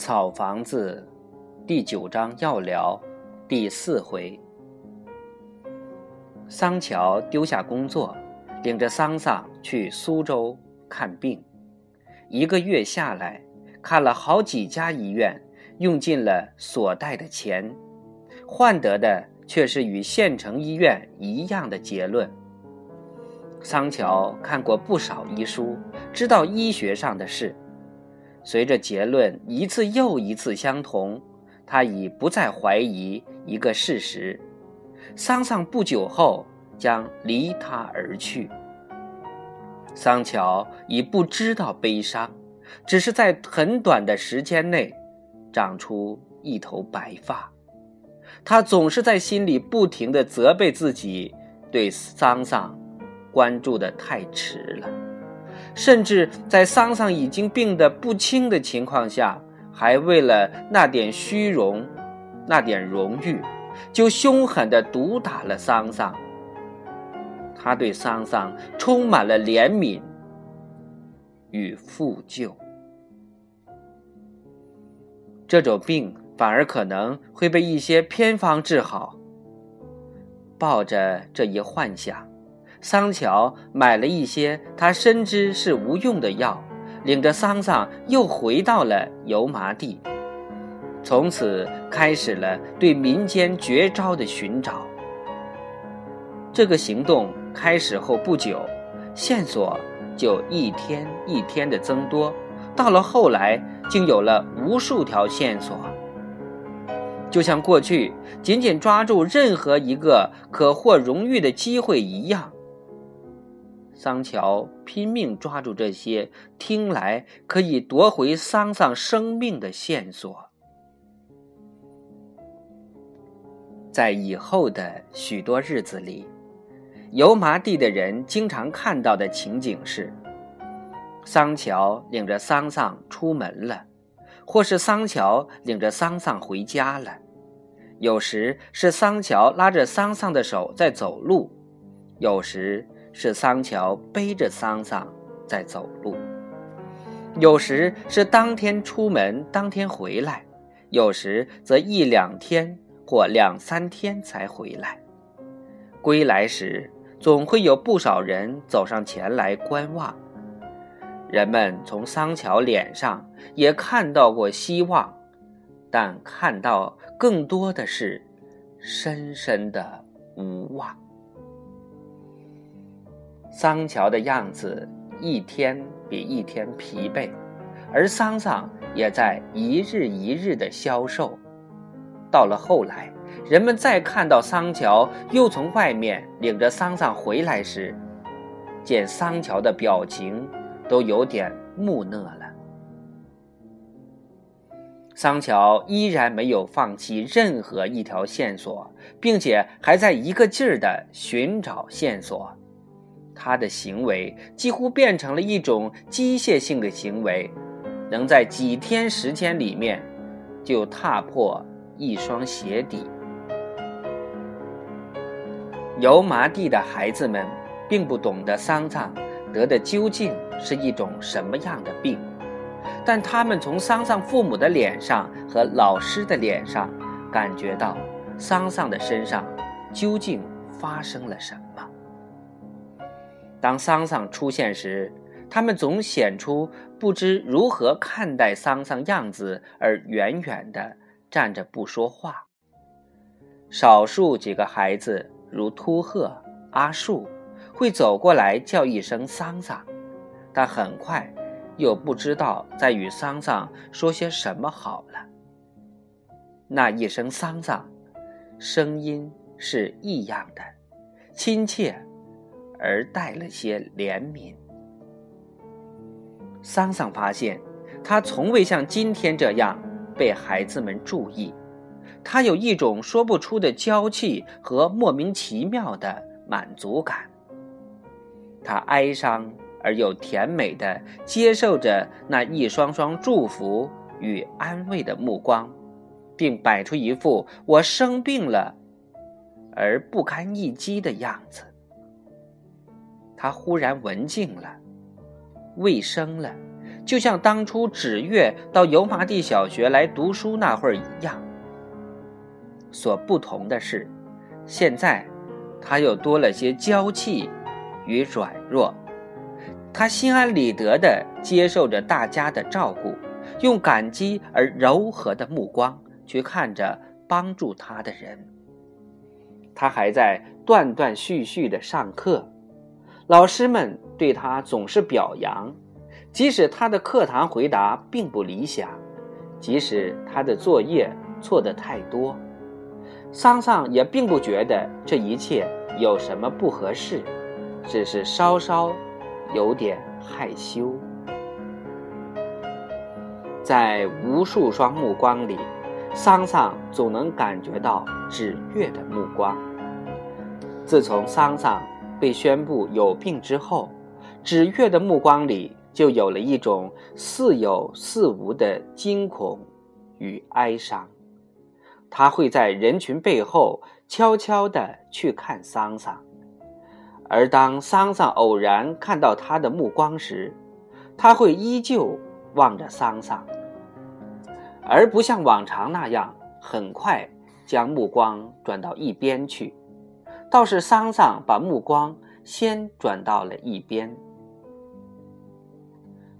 草房子，第九章要聊，第四回。桑乔丢下工作，领着桑桑去苏州看病。一个月下来，看了好几家医院，用尽了所带的钱，换得的却是与县城医院一样的结论。桑乔看过不少医书，知道医学上的事。随着结论一次又一次相同，他已不再怀疑一个事实：桑桑不久后将离他而去。桑乔已不知道悲伤，只是在很短的时间内长出一头白发。他总是在心里不停地责备自己，对桑桑关注的太迟了。甚至在桑桑已经病得不轻的情况下，还为了那点虚荣、那点荣誉，就凶狠地毒打了桑桑。他对桑桑充满了怜悯与负疚。这种病反而可能会被一些偏方治好。抱着这一幻想。桑乔买了一些他深知是无用的药，领着桑桑又回到了油麻地，从此开始了对民间绝招的寻找。这个行动开始后不久，线索就一天一天的增多，到了后来，竟有了无数条线索，就像过去紧紧抓住任何一个可获荣誉的机会一样。桑乔拼命抓住这些听来可以夺回桑桑生命的线索。在以后的许多日子里，油麻地的人经常看到的情景是：桑乔领着桑桑出门了，或是桑乔领着桑桑回家了；有时是桑乔拉着桑桑的手在走路，有时。是桑乔背着桑桑在走路，有时是当天出门当天回来，有时则一两天或两三天才回来。归来时，总会有不少人走上前来观望。人们从桑乔脸上也看到过希望，但看到更多的是深深的无望。桑乔的样子一天比一天疲惫，而桑桑也在一日一日的消瘦。到了后来，人们再看到桑乔又从外面领着桑桑回来时，见桑乔的表情都有点木讷了。桑乔依然没有放弃任何一条线索，并且还在一个劲儿的寻找线索。他的行为几乎变成了一种机械性的行为，能在几天时间里面就踏破一双鞋底。油麻地的孩子们并不懂得桑桑得的究竟是一种什么样的病，但他们从桑桑父母的脸上和老师的脸上感觉到桑桑的身上究竟发生了什么。当桑桑出现时，他们总显出不知如何看待桑桑样子，而远远地站着不说话。少数几个孩子，如秃鹤、阿树，会走过来叫一声“桑桑”，但很快又不知道在与桑桑说些什么好了。那一声“桑桑”，声音是异样的，亲切。而带了些怜悯。桑桑发现，他从未像今天这样被孩子们注意。他有一种说不出的娇气和莫名其妙的满足感。他哀伤而又甜美的接受着那一双双祝福与安慰的目光，并摆出一副我生病了而不堪一击的样子。他忽然文静了，卫生了，就像当初纸月到油麻地小学来读书那会儿一样。所不同的是，现在他又多了些娇气与软弱。他心安理得地接受着大家的照顾，用感激而柔和的目光去看着帮助他的人。他还在断断续续地上课，老师们对他总是表扬，即使他的课堂回答并不理想，即使他的作业错得太多，桑桑也并不觉得这一切有什么不合适，只是稍稍。有点害羞，在无数双目光里，桑桑总能感觉到纸月的目光。自从桑桑被宣布有病之后，纸月的目光里就有了一种似有似无的惊恐与哀伤。他会在人群背后悄悄地去看桑桑。而当桑桑偶然看到他的目光时，他会依旧望着桑桑，而不像往常那样很快将目光转到一边去。倒是桑桑把目光先转到了一边。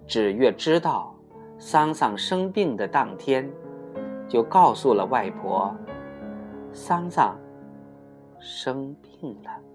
纸月知道桑桑生病的当天，就告诉了外婆，桑桑生病了。